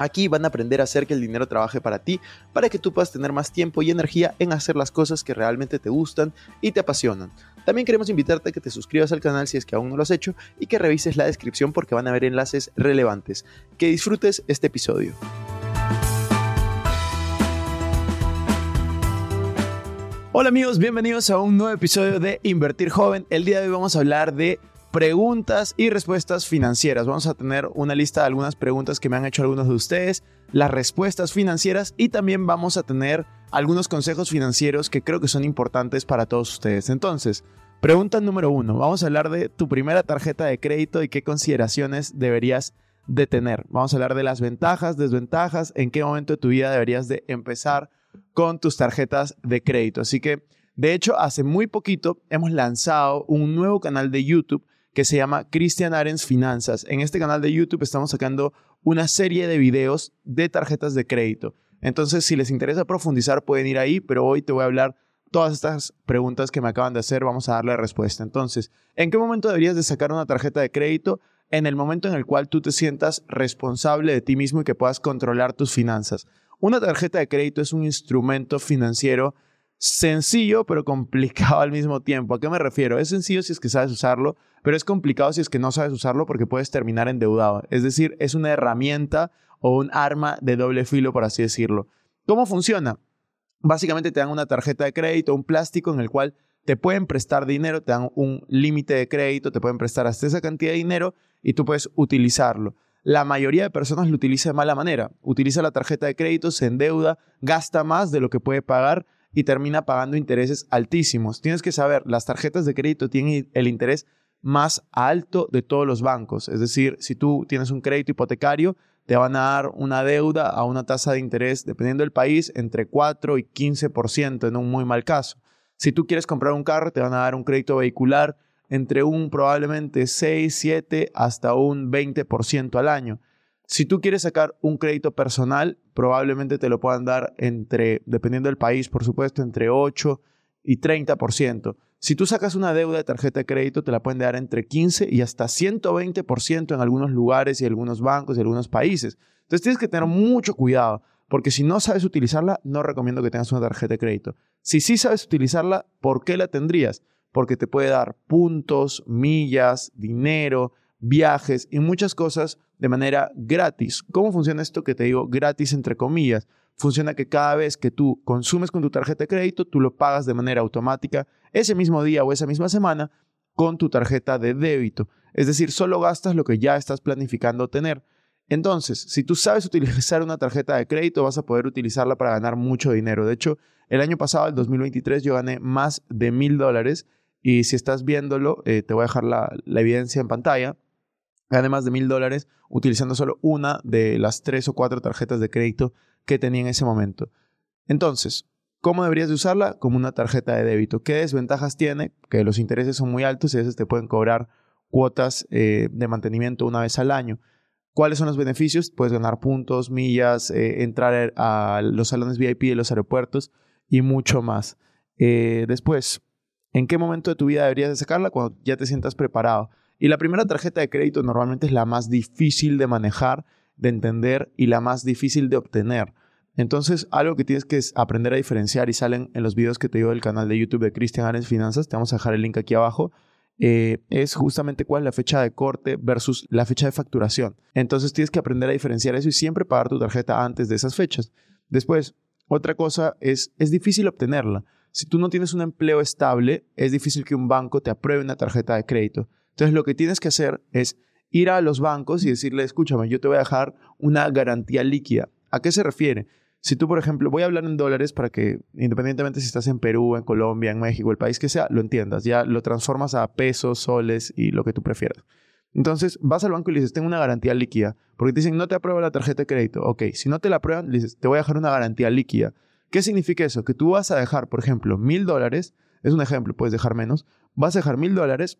Aquí van a aprender a hacer que el dinero trabaje para ti, para que tú puedas tener más tiempo y energía en hacer las cosas que realmente te gustan y te apasionan. También queremos invitarte a que te suscribas al canal si es que aún no lo has hecho y que revises la descripción porque van a haber enlaces relevantes. Que disfrutes este episodio. Hola amigos, bienvenidos a un nuevo episodio de Invertir Joven. El día de hoy vamos a hablar de preguntas y respuestas financieras. Vamos a tener una lista de algunas preguntas que me han hecho algunos de ustedes, las respuestas financieras y también vamos a tener algunos consejos financieros que creo que son importantes para todos ustedes. Entonces, pregunta número uno, vamos a hablar de tu primera tarjeta de crédito y qué consideraciones deberías de tener. Vamos a hablar de las ventajas, desventajas, en qué momento de tu vida deberías de empezar con tus tarjetas de crédito. Así que, de hecho, hace muy poquito hemos lanzado un nuevo canal de YouTube que se llama Cristian Arens Finanzas. En este canal de YouTube estamos sacando una serie de videos de tarjetas de crédito. Entonces, si les interesa profundizar, pueden ir ahí, pero hoy te voy a hablar todas estas preguntas que me acaban de hacer, vamos a darle respuesta. Entonces, ¿en qué momento deberías de sacar una tarjeta de crédito? En el momento en el cual tú te sientas responsable de ti mismo y que puedas controlar tus finanzas. Una tarjeta de crédito es un instrumento financiero sencillo pero complicado al mismo tiempo. ¿A qué me refiero? Es sencillo si es que sabes usarlo, pero es complicado si es que no sabes usarlo porque puedes terminar endeudado. Es decir, es una herramienta o un arma de doble filo, por así decirlo. ¿Cómo funciona? Básicamente te dan una tarjeta de crédito, un plástico en el cual te pueden prestar dinero, te dan un límite de crédito, te pueden prestar hasta esa cantidad de dinero y tú puedes utilizarlo. La mayoría de personas lo utiliza de mala manera. Utiliza la tarjeta de crédito, se endeuda, gasta más de lo que puede pagar y termina pagando intereses altísimos. Tienes que saber, las tarjetas de crédito tienen el interés más alto de todos los bancos. Es decir, si tú tienes un crédito hipotecario, te van a dar una deuda a una tasa de interés, dependiendo del país, entre 4 y 15% en un muy mal caso. Si tú quieres comprar un carro, te van a dar un crédito vehicular entre un probablemente 6, 7 hasta un 20% al año. Si tú quieres sacar un crédito personal, probablemente te lo puedan dar entre, dependiendo del país, por supuesto, entre 8 y 30%. Si tú sacas una deuda de tarjeta de crédito, te la pueden dar entre 15 y hasta 120% en algunos lugares y algunos bancos y algunos países. Entonces tienes que tener mucho cuidado, porque si no sabes utilizarla, no recomiendo que tengas una tarjeta de crédito. Si sí sabes utilizarla, ¿por qué la tendrías? Porque te puede dar puntos, millas, dinero, viajes y muchas cosas de manera gratis. ¿Cómo funciona esto que te digo gratis entre comillas? Funciona que cada vez que tú consumes con tu tarjeta de crédito, tú lo pagas de manera automática ese mismo día o esa misma semana con tu tarjeta de débito. Es decir, solo gastas lo que ya estás planificando tener. Entonces, si tú sabes utilizar una tarjeta de crédito, vas a poder utilizarla para ganar mucho dinero. De hecho, el año pasado, el 2023, yo gané más de mil dólares. Y si estás viéndolo, eh, te voy a dejar la, la evidencia en pantalla gané más de mil dólares utilizando solo una de las tres o cuatro tarjetas de crédito que tenía en ese momento. Entonces, ¿cómo deberías de usarla? Como una tarjeta de débito. ¿Qué desventajas tiene? Que los intereses son muy altos y a veces te pueden cobrar cuotas eh, de mantenimiento una vez al año. ¿Cuáles son los beneficios? Puedes ganar puntos, millas, eh, entrar a los salones VIP de los aeropuertos y mucho más. Eh, después, ¿en qué momento de tu vida deberías de sacarla? Cuando ya te sientas preparado. Y la primera tarjeta de crédito normalmente es la más difícil de manejar, de entender y la más difícil de obtener. Entonces, algo que tienes que aprender a diferenciar y salen en los videos que te digo del canal de YouTube de Cristian Arens Finanzas, te vamos a dejar el link aquí abajo, eh, es justamente cuál es la fecha de corte versus la fecha de facturación. Entonces, tienes que aprender a diferenciar eso y siempre pagar tu tarjeta antes de esas fechas. Después, otra cosa es, es difícil obtenerla. Si tú no tienes un empleo estable, es difícil que un banco te apruebe una tarjeta de crédito. Entonces lo que tienes que hacer es ir a los bancos y decirle, escúchame, yo te voy a dejar una garantía líquida. ¿A qué se refiere? Si tú, por ejemplo, voy a hablar en dólares para que, independientemente si estás en Perú, en Colombia, en México, el país que sea, lo entiendas. Ya lo transformas a pesos, soles y lo que tú prefieras. Entonces vas al banco y le dices, tengo una garantía líquida, porque te dicen, no te aprueba la tarjeta de crédito. Ok, si no te la aprueban, le dices, te voy a dejar una garantía líquida. ¿Qué significa eso? Que tú vas a dejar, por ejemplo, mil dólares, es un ejemplo, puedes dejar menos, vas a dejar mil dólares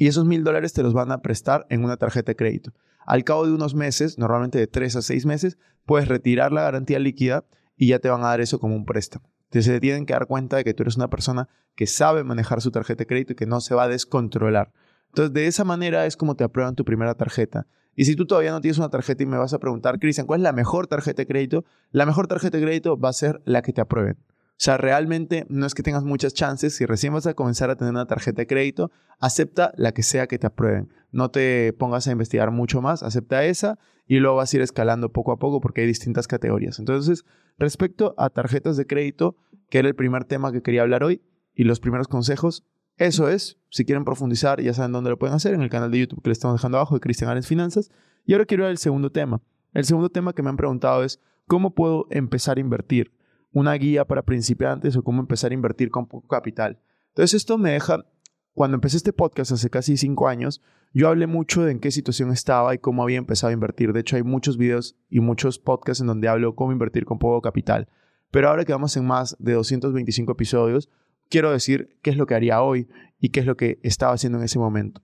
y esos mil dólares te los van a prestar en una tarjeta de crédito. Al cabo de unos meses, normalmente de tres a seis meses, puedes retirar la garantía líquida y ya te van a dar eso como un préstamo. Entonces se tienen que dar cuenta de que tú eres una persona que sabe manejar su tarjeta de crédito y que no se va a descontrolar. Entonces, de esa manera es como te aprueban tu primera tarjeta. Y si tú todavía no tienes una tarjeta y me vas a preguntar, Cristian, ¿cuál es la mejor tarjeta de crédito? La mejor tarjeta de crédito va a ser la que te aprueben. O sea, realmente no es que tengas muchas chances. Si recién vas a comenzar a tener una tarjeta de crédito, acepta la que sea que te aprueben. No te pongas a investigar mucho más, acepta esa y luego vas a ir escalando poco a poco porque hay distintas categorías. Entonces, respecto a tarjetas de crédito, que era el primer tema que quería hablar hoy, y los primeros consejos, eso es. Si quieren profundizar, ya saben dónde lo pueden hacer, en el canal de YouTube que les estamos dejando abajo de Cristian Ares Finanzas. Y ahora quiero ir al segundo tema. El segundo tema que me han preguntado es, ¿cómo puedo empezar a invertir? Una guía para principiantes o cómo empezar a invertir con poco capital. Entonces esto me deja, cuando empecé este podcast hace casi cinco años, yo hablé mucho de en qué situación estaba y cómo había empezado a invertir. De hecho hay muchos videos y muchos podcasts en donde hablo cómo invertir con poco capital. Pero ahora que vamos en más de 225 episodios, quiero decir qué es lo que haría hoy y qué es lo que estaba haciendo en ese momento.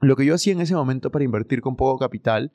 Lo que yo hacía en ese momento para invertir con poco capital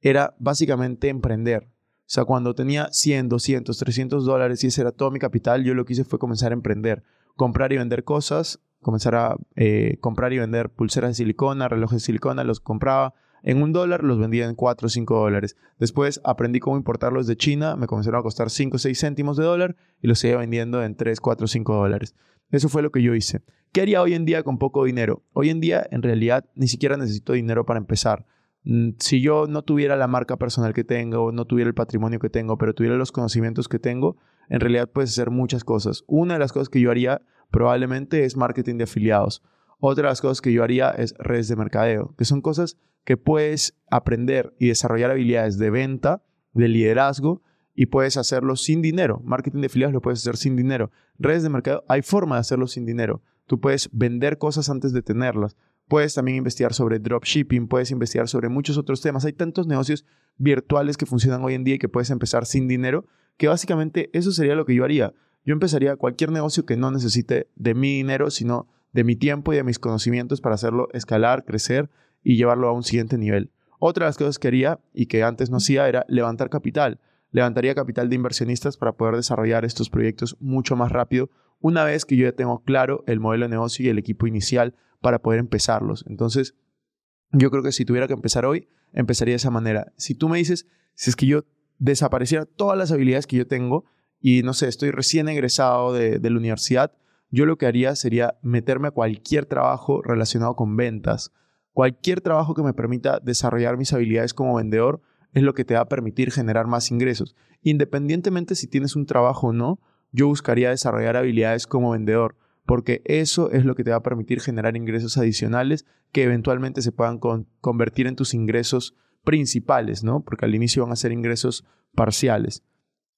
era básicamente emprender. O sea, cuando tenía 100, 200, 300 dólares y ese era todo mi capital, yo lo que hice fue comenzar a emprender, comprar y vender cosas, comenzar a eh, comprar y vender pulseras de silicona, relojes de silicona, los compraba en un dólar, los vendía en 4 o 5 dólares. Después aprendí cómo importarlos de China, me comenzaron a costar 5 o 6 céntimos de dólar y los seguía vendiendo en 3, 4 o 5 dólares. Eso fue lo que yo hice. ¿Qué haría hoy en día con poco dinero? Hoy en día, en realidad, ni siquiera necesito dinero para empezar. Mm, si yo no tuviera la marca personal que tengo, no tuviera el patrimonio que tengo, pero tuviera los conocimientos que tengo, en realidad puedes hacer muchas cosas. Una de las cosas que yo haría probablemente es marketing de afiliados. Otra de las cosas que yo haría es redes de mercadeo, que son cosas que puedes aprender y desarrollar habilidades de venta, de liderazgo, y puedes hacerlo sin dinero. Marketing de afiliados lo puedes hacer sin dinero. Redes de mercadeo, hay forma de hacerlo sin dinero. Tú puedes vender cosas antes de tenerlas. Puedes también investigar sobre dropshipping, puedes investigar sobre muchos otros temas. Hay tantos negocios virtuales que funcionan hoy en día y que puedes empezar sin dinero, que básicamente eso sería lo que yo haría. Yo empezaría cualquier negocio que no necesite de mi dinero, sino de mi tiempo y de mis conocimientos para hacerlo escalar, crecer y llevarlo a un siguiente nivel. Otra de las cosas que haría y que antes no hacía era levantar capital. Levantaría capital de inversionistas para poder desarrollar estos proyectos mucho más rápido una vez que yo ya tengo claro el modelo de negocio y el equipo inicial para poder empezarlos. Entonces, yo creo que si tuviera que empezar hoy, empezaría de esa manera. Si tú me dices, si es que yo desapareciera todas las habilidades que yo tengo y no sé, estoy recién egresado de, de la universidad, yo lo que haría sería meterme a cualquier trabajo relacionado con ventas. Cualquier trabajo que me permita desarrollar mis habilidades como vendedor es lo que te va a permitir generar más ingresos. Independientemente si tienes un trabajo o no, yo buscaría desarrollar habilidades como vendedor porque eso es lo que te va a permitir generar ingresos adicionales que eventualmente se puedan convertir en tus ingresos principales, ¿no? Porque al inicio van a ser ingresos parciales.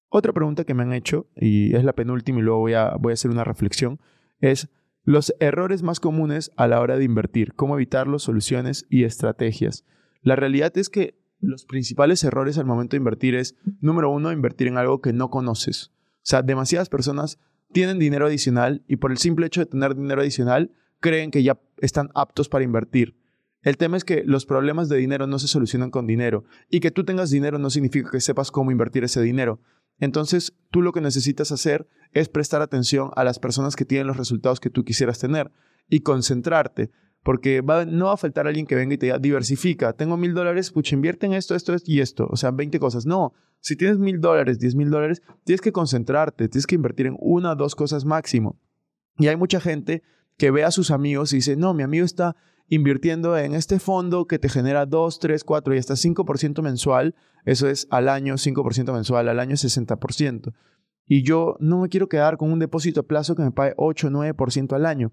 Otra pregunta que me han hecho, y es la penúltima y luego voy a, voy a hacer una reflexión, es los errores más comunes a la hora de invertir, cómo evitarlos, soluciones y estrategias. La realidad es que los principales errores al momento de invertir es, número uno, invertir en algo que no conoces. O sea, demasiadas personas tienen dinero adicional y por el simple hecho de tener dinero adicional creen que ya están aptos para invertir. El tema es que los problemas de dinero no se solucionan con dinero y que tú tengas dinero no significa que sepas cómo invertir ese dinero. Entonces, tú lo que necesitas hacer es prestar atención a las personas que tienen los resultados que tú quisieras tener y concentrarte. Porque no va a faltar alguien que venga y te diga, diversifica, tengo mil dólares, pucha, invierte en esto, esto, esto y esto. O sea, 20 cosas. No, si tienes mil dólares, diez mil dólares, tienes que concentrarte, tienes que invertir en una o dos cosas máximo. Y hay mucha gente que ve a sus amigos y dice, no, mi amigo está invirtiendo en este fondo que te genera 2, 3, 4 y hasta 5% mensual. Eso es al año, 5% mensual, al año 60%. Y yo no me quiero quedar con un depósito a plazo que me pague 8, 9% al año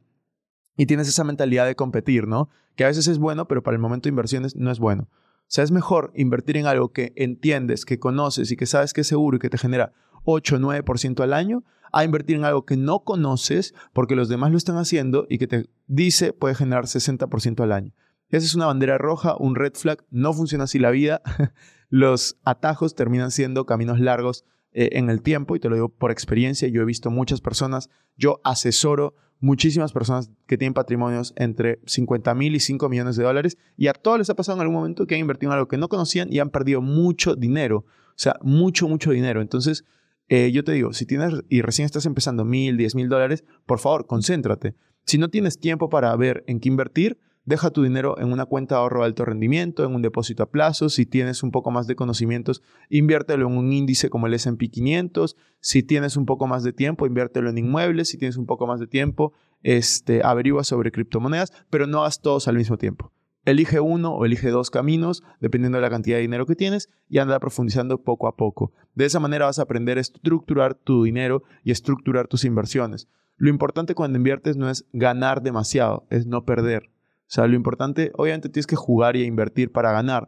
y tienes esa mentalidad de competir, ¿no? Que a veces es bueno, pero para el momento de inversiones no es bueno. O sea, es mejor invertir en algo que entiendes, que conoces y que sabes que es seguro y que te genera 8 o 9% al año, a invertir en algo que no conoces porque los demás lo están haciendo y que te dice puede generar 60% al año. Esa es una bandera roja, un red flag. No funciona así la vida. Los atajos terminan siendo caminos largos eh, en el tiempo y te lo digo por experiencia. Yo he visto muchas personas, yo asesoro muchísimas personas que tienen patrimonios entre 50 mil y 5 millones de dólares y a todos les ha pasado en algún momento que han invertido en algo que no conocían y han perdido mucho dinero. O sea, mucho, mucho dinero. Entonces, eh, yo te digo, si tienes y recién estás empezando mil, diez mil dólares, por favor, concéntrate. Si no tienes tiempo para ver en qué invertir, deja tu dinero en una cuenta de ahorro de alto rendimiento, en un depósito a plazo. Si tienes un poco más de conocimientos, inviértelo en un índice como el SP 500. Si tienes un poco más de tiempo, inviértelo en inmuebles. Si tienes un poco más de tiempo, este, averigua sobre criptomonedas, pero no hagas todos al mismo tiempo. Elige uno o elige dos caminos, dependiendo de la cantidad de dinero que tienes, y anda profundizando poco a poco. De esa manera vas a aprender a estructurar tu dinero y estructurar tus inversiones. Lo importante cuando inviertes no es ganar demasiado, es no perder. O sea, lo importante, obviamente tienes que jugar y invertir para ganar,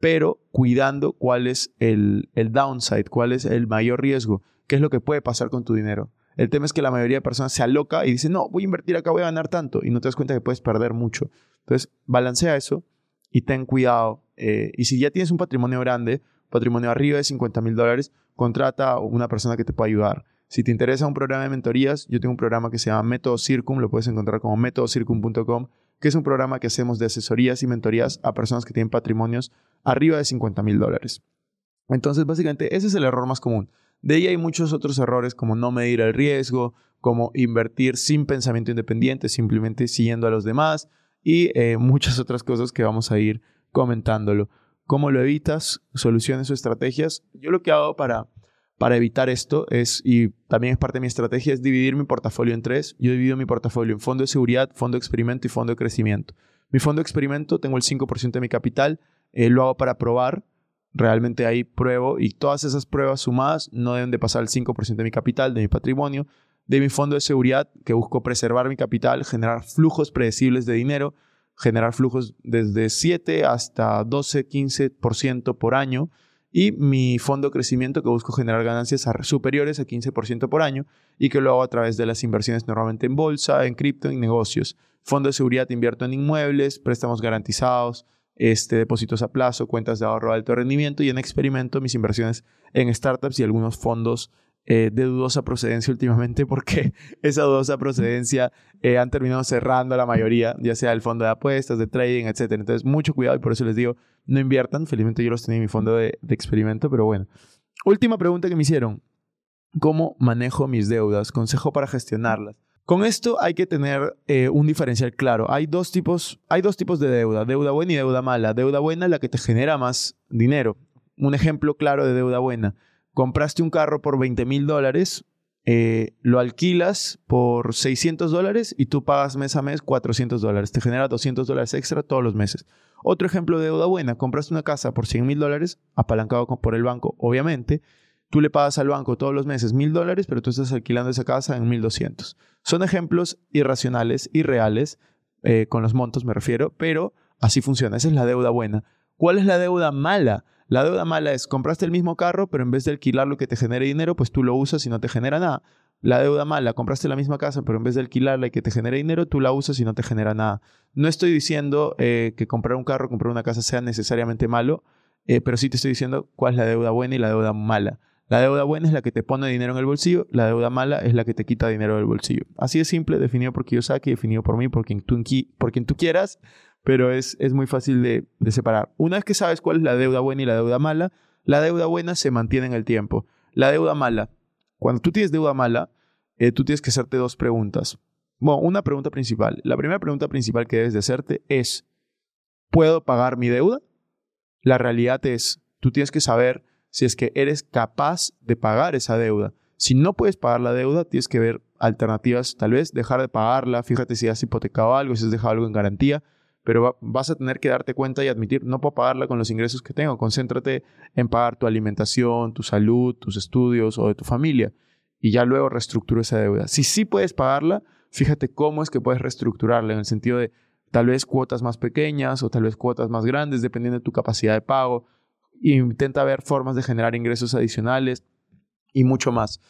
pero cuidando cuál es el, el downside, cuál es el mayor riesgo, qué es lo que puede pasar con tu dinero. El tema es que la mayoría de personas se aloca y dice, no, voy a invertir acá, voy a ganar tanto, y no te das cuenta que puedes perder mucho. Entonces, balancea eso y ten cuidado. Eh, y si ya tienes un patrimonio grande, patrimonio arriba de 50 mil dólares, contrata a una persona que te pueda ayudar. Si te interesa un programa de mentorías, yo tengo un programa que se llama Método Circum, lo puedes encontrar como métodocircum.com que es un programa que hacemos de asesorías y mentorías a personas que tienen patrimonios arriba de 50 mil dólares. Entonces, básicamente, ese es el error más común. De ahí hay muchos otros errores como no medir el riesgo, como invertir sin pensamiento independiente, simplemente siguiendo a los demás y eh, muchas otras cosas que vamos a ir comentándolo. ¿Cómo lo evitas? Soluciones o estrategias. Yo lo que hago para para evitar esto es, y también es parte de mi estrategia, es dividir mi portafolio en tres. Yo divido mi portafolio en fondo de seguridad, fondo de experimento y fondo de crecimiento. Mi fondo de experimento tengo el 5% de mi capital, eh, lo hago para probar, realmente ahí pruebo y todas esas pruebas sumadas no deben de pasar el 5% de mi capital, de mi patrimonio. De mi fondo de seguridad, que busco preservar mi capital, generar flujos predecibles de dinero, generar flujos desde 7 hasta 12, 15% por año y mi fondo de crecimiento que busco generar ganancias superiores a 15% por año y que lo hago a través de las inversiones normalmente en bolsa, en cripto, en negocios. Fondo de seguridad invierto en inmuebles, préstamos garantizados, este, depósitos a plazo, cuentas de ahorro de alto rendimiento y en experimento mis inversiones en startups y algunos fondos eh, de dudosa procedencia últimamente porque esa dudosa procedencia eh, han terminado cerrando la mayoría, ya sea el fondo de apuestas, de trading, etc. Entonces, mucho cuidado y por eso les digo, no inviertan. Felizmente yo los tenía en mi fondo de, experimento, pero bueno. Última pregunta que me hicieron. ¿Cómo manejo mis deudas? Consejo para gestionarlas. Con esto hay que tener eh, un diferencial claro. Hay dos, tipos, hay dos tipos de deuda, deuda buena y deuda mala. Deuda buena es la que te genera más dinero. Un ejemplo claro de deuda buena compraste un carro por 20 mil dólares, eh, lo alquilas por 600 dólares y tú pagas mes a mes 400 dólares. Te genera 200 dólares extra todos los meses. Otro ejemplo de deuda buena, compraste una casa por 100 mil dólares, apalancado por el banco, obviamente. Tú le pagas al banco todos los meses mil dólares, pero tú estás alquilando esa casa en 1200. Son ejemplos irracionales, irreales, eh, con los montos me refiero, pero así funciona. Esa es la deuda buena. ¿Cuál es la deuda mala? La deuda mala es compraste el mismo carro, pero en vez de alquilarlo que te genere dinero, pues tú lo usas y no te genera nada. La deuda mala, compraste la misma casa, pero en vez de alquilarla y que te genere dinero, tú la usas y no te genera nada. No estoy diciendo eh, que comprar un carro, comprar una casa sea necesariamente malo, eh, pero sí te estoy diciendo cuál es la deuda buena y la deuda mala. La deuda buena es la que te pone dinero en el bolsillo, la deuda mala es la que te quita dinero del bolsillo. Así de simple, definido por Kiyosaki, definido por mí, por quien tú, por quien tú quieras pero es, es muy fácil de, separar. Una vez que sabes cuál es la deuda buena y la deuda mala, la deuda buena se mantiene en el tiempo. La deuda mala, cuando tú tienes deuda mala, eh, tú tienes que hacerte dos preguntas. Bueno, una pregunta principal. La primera pregunta principal que debes de hacerte es, ¿puedo pagar mi deuda? La realidad es, tú tienes que saber si es que eres capaz de pagar esa deuda. Si no puedes pagar la deuda, tienes que ver alternativas, tal vez dejar de pagarla, fíjate si has hipotecado algo, si has dejado algo en garantía, pero vas a tener que darte cuenta y admitir, no puedo pagarla con los ingresos que tengo, concéntrate en pagar tu alimentación, tu salud, tus estudios o de tu familia y ya luego reestructuro esa deuda. Si sí puedes pagarla, fíjate cómo es que puedes reestructurarla en el sentido de tal vez cuotas más pequeñas o tal vez cuotas más grandes, dependiendo de tu capacidad de pago. intenta ver formas de generar ingresos adicionales y mucho más.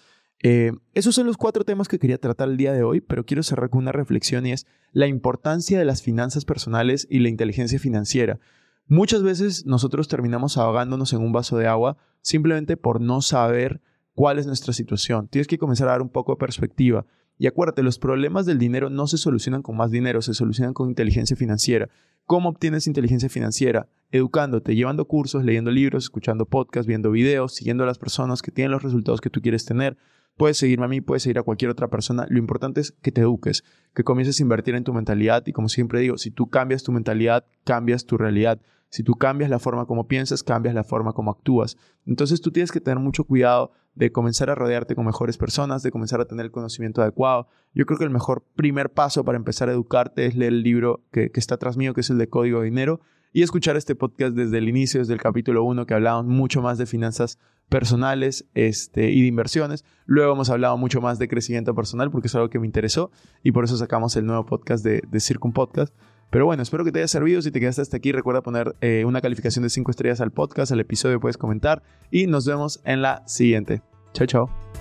Eh, esos son los cuatro temas que quería tratar el día de hoy, pero quiero cerrar con una reflexión y es la importancia de las finanzas personales y la inteligencia financiera. Muchas veces nosotros terminamos ahogándonos en un vaso de agua simplemente por no saber cuál es nuestra situación. Tienes que comenzar a dar un poco de perspectiva. Y acuérdate, los problemas del dinero no se solucionan con más dinero, se solucionan con inteligencia financiera. ¿Cómo obtienes inteligencia financiera? Educándote, llevando cursos, leyendo libros, escuchando podcasts, viendo videos, siguiendo a las personas que tienen los resultados que tú quieres tener. Puedes seguirme a mí, puedes seguir a cualquier otra persona. Lo importante es que te eduques, que comiences a invertir en tu mentalidad y como siempre digo, si tú cambias tu mentalidad, cambias tu realidad. Si tú cambias la forma como piensas, cambias la forma como actúas. Entonces tú tienes que tener mucho cuidado de comenzar a rodearte con mejores personas, de comenzar a tener el conocimiento adecuado. Yo creo que el mejor primer paso para empezar a educarte es leer el libro que, está atrás mío, que es el de Código de Dinero, y escuchar este podcast desde el inicio, desde el capítulo 1, que hablamos mucho más de finanzas personales este, y de inversiones. Luego hemos hablado mucho más de crecimiento personal porque es algo que me interesó y por eso sacamos el nuevo podcast de, de Circum Podcast. Pero bueno, espero que te haya servido. Si te quedaste hasta aquí, recuerda poner eh, una calificación de 5 estrellas al podcast, al episodio puedes comentar y nos vemos en la siguiente. Chao, chao.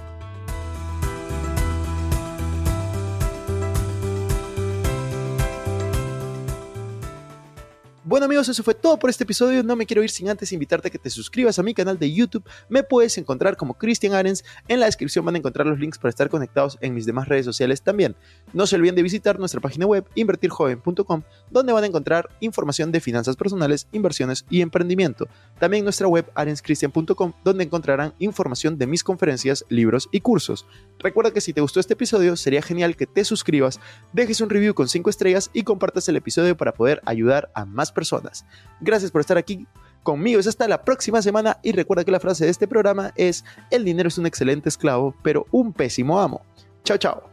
Bueno amigos, eso fue todo por este episodio. No me quiero ir sin antes invitarte a que te suscribas a mi canal de YouTube. Me puedes encontrar como Christian Arens. En la descripción van a encontrar los links para estar conectados en mis demás redes sociales también. No se olviden de visitar nuestra página web invertirjoven.com donde van a encontrar información de finanzas personales, inversiones y emprendimiento. También nuestra web arenschristian.com donde encontrarán información de mis conferencias, libros y cursos. Recuerda que si te gustó este episodio sería genial que te suscribas, dejes un review con 5 estrellas y compartas el episodio para poder ayudar a más personas. Gracias por estar aquí conmigo. Es hasta la próxima semana y recuerda que la frase de este programa es, el dinero es un excelente esclavo, pero un pésimo amo. Chao, chao.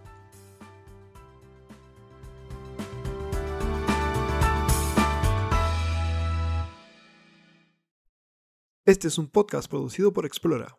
Este es un podcast producido por Explora.